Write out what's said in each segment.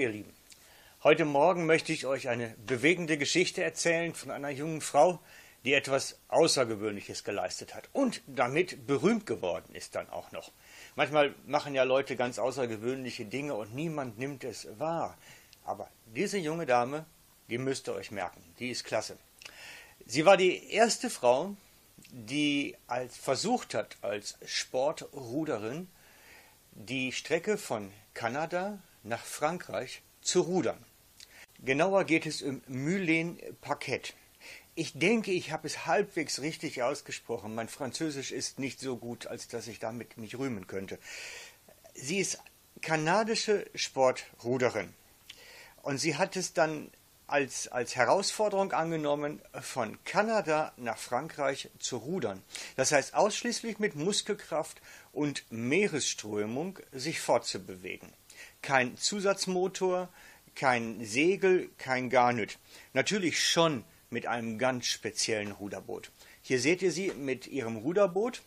Ihr Lieben. Heute Morgen möchte ich euch eine bewegende Geschichte erzählen von einer jungen Frau, die etwas Außergewöhnliches geleistet hat und damit berühmt geworden ist dann auch noch. Manchmal machen ja Leute ganz außergewöhnliche Dinge und niemand nimmt es wahr. Aber diese junge Dame, die müsst ihr euch merken, die ist klasse. Sie war die erste Frau, die als versucht hat, als Sportruderin die Strecke von Kanada nach Frankreich zu rudern. Genauer geht es um Mylène Paquet. Ich denke, ich habe es halbwegs richtig ausgesprochen. Mein Französisch ist nicht so gut, als dass ich damit mich rühmen könnte. Sie ist kanadische Sportruderin. Und sie hat es dann als, als Herausforderung angenommen, von Kanada nach Frankreich zu rudern. Das heißt, ausschließlich mit Muskelkraft und Meeresströmung sich fortzubewegen. Kein Zusatzmotor, kein Segel, kein Garnüt. Natürlich schon mit einem ganz speziellen Ruderboot. Hier seht ihr sie mit ihrem Ruderboot.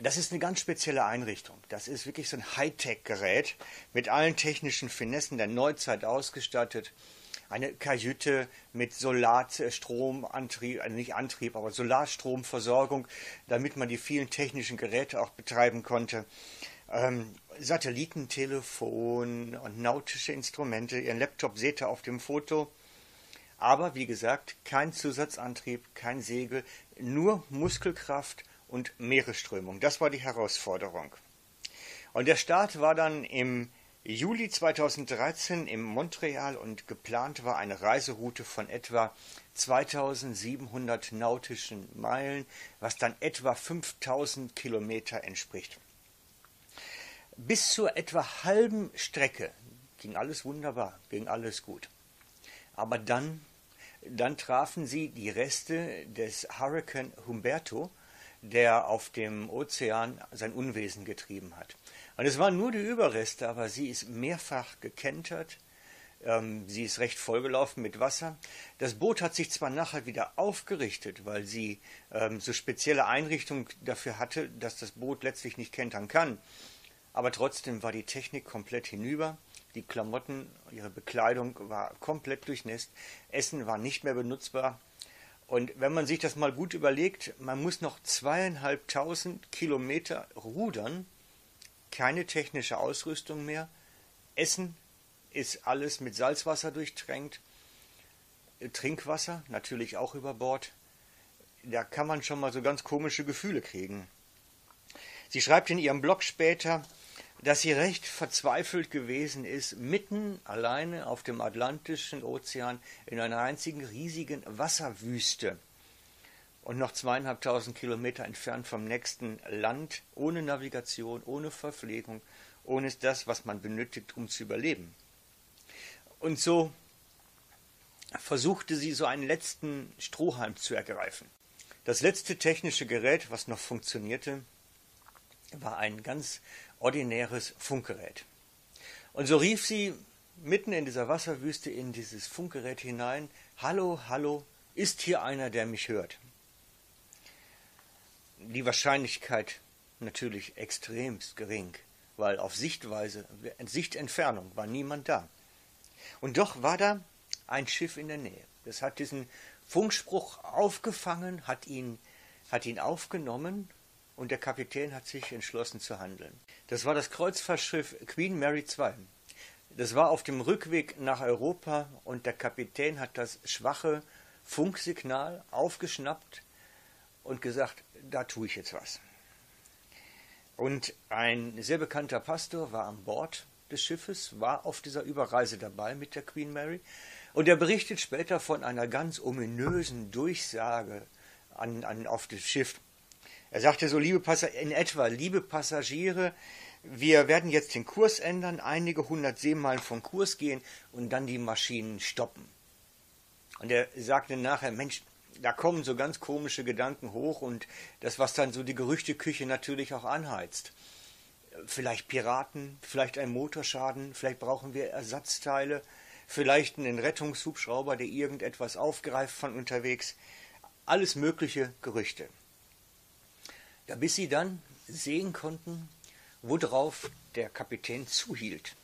Das ist eine ganz spezielle Einrichtung. Das ist wirklich so ein Hightech-Gerät mit allen technischen Finessen der Neuzeit ausgestattet. Eine Kajüte mit Solarstromantrieb, also nicht Antrieb, aber Solarstromversorgung, damit man die vielen technischen Geräte auch betreiben konnte. Ähm, Satellitentelefon und nautische Instrumente. Ihren Laptop seht ihr auf dem Foto. Aber wie gesagt, kein Zusatzantrieb, kein Segel, nur Muskelkraft und Meeresströmung. Das war die Herausforderung. Und der Start war dann im Juli 2013 in Montreal und geplant war eine Reiseroute von etwa 2700 nautischen Meilen, was dann etwa 5000 Kilometer entspricht. Bis zur etwa halben Strecke ging alles wunderbar, ging alles gut. Aber dann, dann trafen sie die Reste des Hurricane Humberto, der auf dem Ozean sein Unwesen getrieben hat. Und es waren nur die Überreste, aber sie ist mehrfach gekentert. Ähm, sie ist recht vollgelaufen mit Wasser. Das Boot hat sich zwar nachher wieder aufgerichtet, weil sie ähm, so spezielle Einrichtungen dafür hatte, dass das Boot letztlich nicht kentern kann aber trotzdem war die Technik komplett hinüber. Die Klamotten, ihre Bekleidung war komplett durchnässt. Essen war nicht mehr benutzbar. Und wenn man sich das mal gut überlegt, man muss noch zweieinhalbtausend Kilometer rudern, keine technische Ausrüstung mehr. Essen ist alles mit Salzwasser durchtränkt. Trinkwasser natürlich auch über Bord. Da kann man schon mal so ganz komische Gefühle kriegen. Sie schreibt in ihrem Blog später, dass sie recht verzweifelt gewesen ist, mitten alleine auf dem Atlantischen Ozean in einer einzigen riesigen Wasserwüste und noch zweieinhalbtausend Kilometer entfernt vom nächsten Land, ohne Navigation, ohne Verpflegung, ohne das, was man benötigt, um zu überleben. Und so versuchte sie so einen letzten Strohhalm zu ergreifen. Das letzte technische Gerät, was noch funktionierte, war ein ganz ordinäres Funkgerät. Und so rief sie mitten in dieser Wasserwüste in dieses Funkgerät hinein, Hallo, hallo, ist hier einer, der mich hört? Die Wahrscheinlichkeit natürlich extremst gering, weil auf Sichtweise, Sichtentfernung war niemand da. Und doch war da ein Schiff in der Nähe. Das hat diesen Funkspruch aufgefangen, hat ihn, hat ihn aufgenommen und der Kapitän hat sich entschlossen zu handeln. Das war das Kreuzfahrtschiff Queen Mary II. Das war auf dem Rückweg nach Europa und der Kapitän hat das schwache Funksignal aufgeschnappt und gesagt, da tue ich jetzt was. Und ein sehr bekannter Pastor war an Bord des Schiffes, war auf dieser Überreise dabei mit der Queen Mary und er berichtet später von einer ganz ominösen Durchsage an, an, auf das Schiff. Er sagte so, liebe Passagiere, in etwa, liebe Passagiere, wir werden jetzt den Kurs ändern, einige hundert Seemeilen vom Kurs gehen und dann die Maschinen stoppen. Und er sagte nachher, Mensch, da kommen so ganz komische Gedanken hoch und das, was dann so die Gerüchteküche natürlich auch anheizt. Vielleicht Piraten, vielleicht ein Motorschaden, vielleicht brauchen wir Ersatzteile, vielleicht einen Rettungshubschrauber, der irgendetwas aufgreift von unterwegs. Alles mögliche Gerüchte ja, bis sie dann sehen konnten, worauf der Kapitän zuhielt.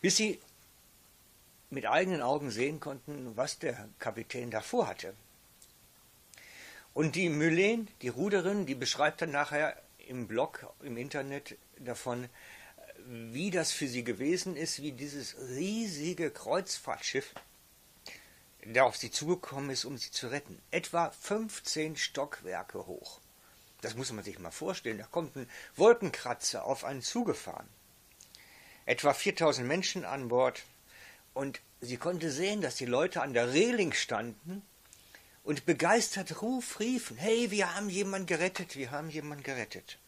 bis sie mit eigenen Augen sehen konnten, was der Kapitän davor hatte. Und die Mylene, die Ruderin, die beschreibt dann nachher im Blog, im Internet davon, wie das für sie gewesen ist, wie dieses riesige Kreuzfahrtschiff der auf sie zugekommen ist, um sie zu retten. Etwa 15 Stockwerke hoch. Das muss man sich mal vorstellen. Da kommt ein Wolkenkratzer auf einen zugefahren. Etwa 4000 Menschen an Bord. Und sie konnte sehen, dass die Leute an der Reling standen und begeistert Ruf riefen, hey, wir haben jemanden gerettet, wir haben jemanden gerettet.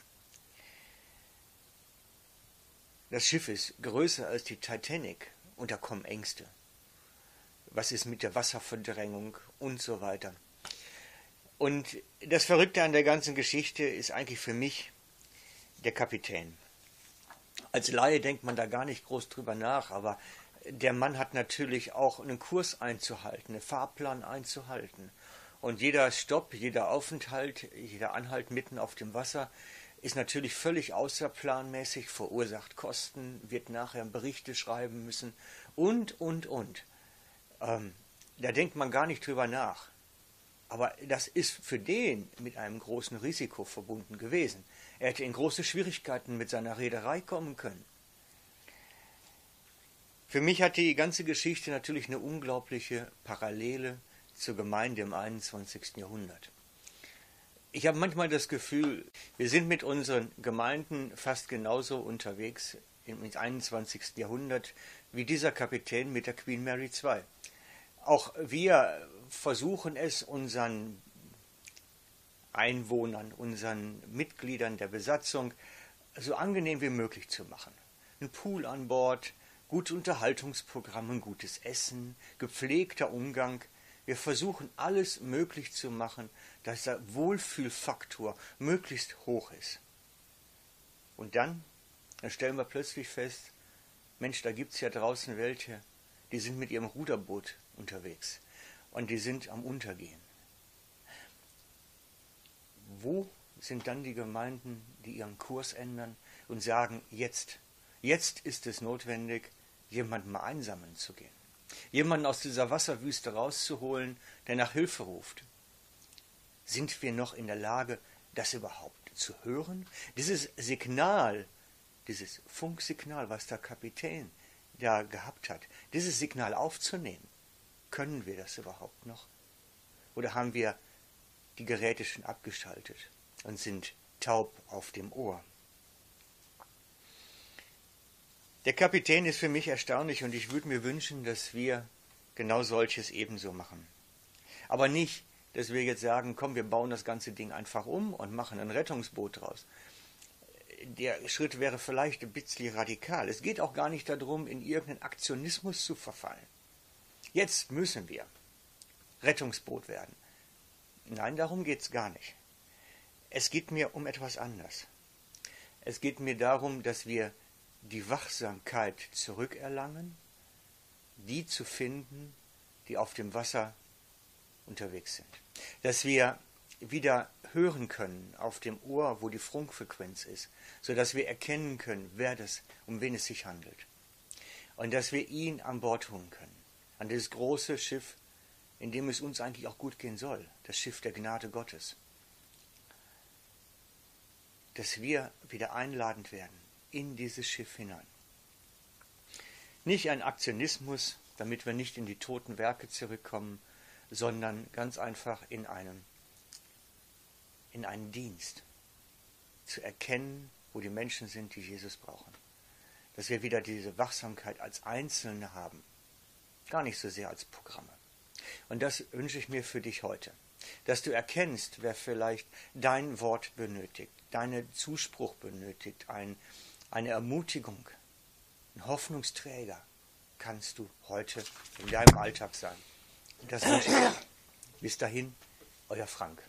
Das Schiff ist größer als die Titanic und da kommen Ängste was ist mit der Wasserverdrängung und so weiter. Und das Verrückte an der ganzen Geschichte ist eigentlich für mich der Kapitän. Als Laie denkt man da gar nicht groß drüber nach, aber der Mann hat natürlich auch einen Kurs einzuhalten, einen Fahrplan einzuhalten. Und jeder Stopp, jeder Aufenthalt, jeder Anhalt mitten auf dem Wasser ist natürlich völlig außerplanmäßig, verursacht Kosten, wird nachher Berichte schreiben müssen und, und, und. Ähm, da denkt man gar nicht drüber nach. Aber das ist für den mit einem großen Risiko verbunden gewesen. Er hätte in große Schwierigkeiten mit seiner Reederei kommen können. Für mich hat die ganze Geschichte natürlich eine unglaubliche Parallele zur Gemeinde im 21. Jahrhundert. Ich habe manchmal das Gefühl, wir sind mit unseren Gemeinden fast genauso unterwegs im 21. Jahrhundert wie dieser Kapitän mit der Queen Mary II. Auch wir versuchen es unseren Einwohnern, unseren Mitgliedern der Besatzung so angenehm wie möglich zu machen. Ein Pool an Bord, gute Unterhaltungsprogramme, gutes Essen, gepflegter Umgang. Wir versuchen alles möglich zu machen, dass der Wohlfühlfaktor möglichst hoch ist. Und dann, dann stellen wir plötzlich fest, Mensch, da gibt es ja draußen welche, die sind mit ihrem Ruderboot unterwegs und die sind am Untergehen. Wo sind dann die Gemeinden, die ihren Kurs ändern und sagen, jetzt, jetzt ist es notwendig, jemanden mal einsammeln zu gehen, jemanden aus dieser Wasserwüste rauszuholen, der nach Hilfe ruft. Sind wir noch in der Lage, das überhaupt zu hören? Dieses Signal, dieses Funksignal, was der Kapitän da gehabt hat, dieses Signal aufzunehmen. Können wir das überhaupt noch? Oder haben wir die Geräte schon abgeschaltet und sind taub auf dem Ohr? Der Kapitän ist für mich erstaunlich und ich würde mir wünschen, dass wir genau solches ebenso machen. Aber nicht, dass wir jetzt sagen, komm, wir bauen das ganze Ding einfach um und machen ein Rettungsboot draus der Schritt wäre vielleicht ein bisschen radikal. Es geht auch gar nicht darum, in irgendeinen Aktionismus zu verfallen. Jetzt müssen wir Rettungsboot werden. Nein, darum geht es gar nicht. Es geht mir um etwas anderes. Es geht mir darum, dass wir die Wachsamkeit zurückerlangen, die zu finden, die auf dem Wasser unterwegs sind. Dass wir wieder hören können auf dem Ohr, wo die Funkfrequenz ist, so dass wir erkennen können, wer das, um wen es sich handelt. Und dass wir ihn an Bord holen können. An dieses große Schiff, in dem es uns eigentlich auch gut gehen soll. Das Schiff der Gnade Gottes. Dass wir wieder einladend werden in dieses Schiff hinein. Nicht ein Aktionismus, damit wir nicht in die toten Werke zurückkommen, sondern ganz einfach in einem in einen Dienst, zu erkennen, wo die Menschen sind, die Jesus brauchen. Dass wir wieder diese Wachsamkeit als Einzelne haben, gar nicht so sehr als Programme. Und das wünsche ich mir für dich heute, dass du erkennst, wer vielleicht dein Wort benötigt, deinen Zuspruch benötigt, ein, eine Ermutigung, ein Hoffnungsträger kannst du heute in deinem Alltag sein. Und das wünsche ich dir. Bis dahin, euer Frank.